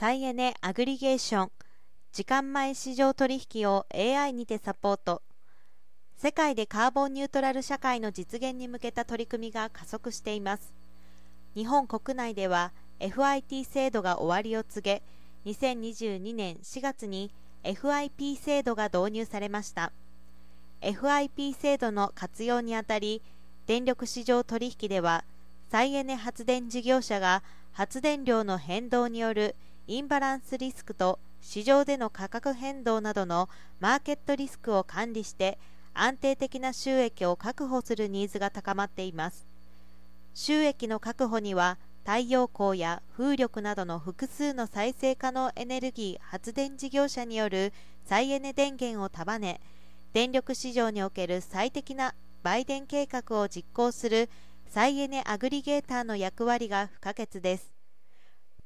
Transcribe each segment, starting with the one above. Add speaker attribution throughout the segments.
Speaker 1: 再エネアグリゲーション時間前市場取引を AI にてサポート。世界でカーボンニュートラル社会の実現に向けた取り組みが加速しています。日本国内では FIT 制度が終わりを告げ2022年4月に FIP 制度が導入されました。FIP 制度の活用にあたり電力市場取引では再エネ発電事業者が発電量の変動によるインバランスリスクと市場での価格変動などのマーケットリスクを管理して安定的な収益を確保するニーズが高まっています。収益の確保には太陽光や風力などの複数の再生可能エネルギー発電事業者による再エネ電源を束ね電力市場における最適な売電計画を実行する再エネアグリゲーターの役割が不可欠です。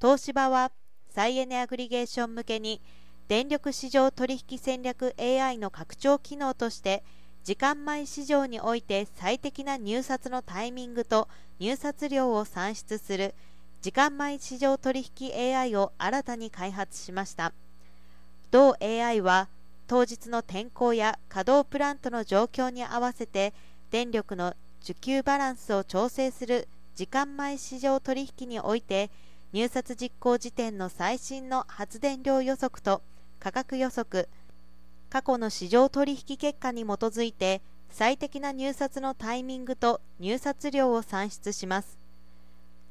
Speaker 1: 東芝は再エネアグリゲーション向けに電力市場取引戦略 AI の拡張機能として時間前市場において最適な入札のタイミングと入札量を算出する時間前市場取引 AI を新たに開発しました。同 AI は当日の天候や稼働プラントの状況に合わせて電力の需給バランスを調整する時間前市場取引において入札実行時点の最新の発電量予測と価格予測過去の市場取引結果に基づいて最適な入札のタイミングと入札量を算出します。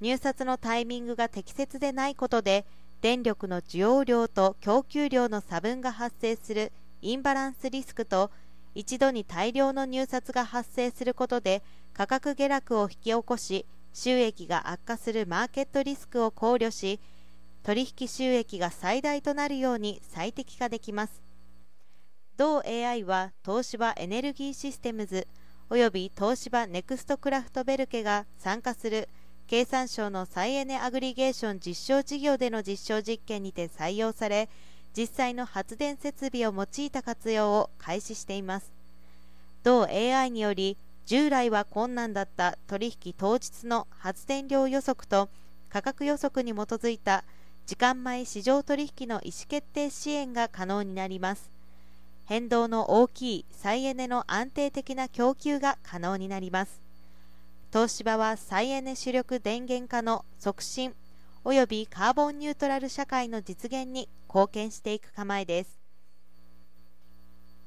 Speaker 1: 入札のタイミングが適切でないことで電力の需要量と供給量の差分が発生するインバランスリスクと一度に大量の入札が発生することで価格下落を引き起こし収益が悪化するマーケットリスクを考慮し取引収益が最大となるように最適化できます。同 AI は東芝エネルギーシステムズおよび東芝ネクストクラフトベルケが参加する経産省の再エネアグリゲーション実証事業での実証実験にて採用され実際の発電設備を用いた活用を開始しています。同 AI により従来は困難だった取引当日の発電量予測と価格予測に基づいた時間前市場取引の意思決定支援が可能になります変動の大きい再エネの安定的な供給が可能になります東芝は再エネ主力電源化の促進及びカーボンニュートラル社会の実現に貢献していく構えです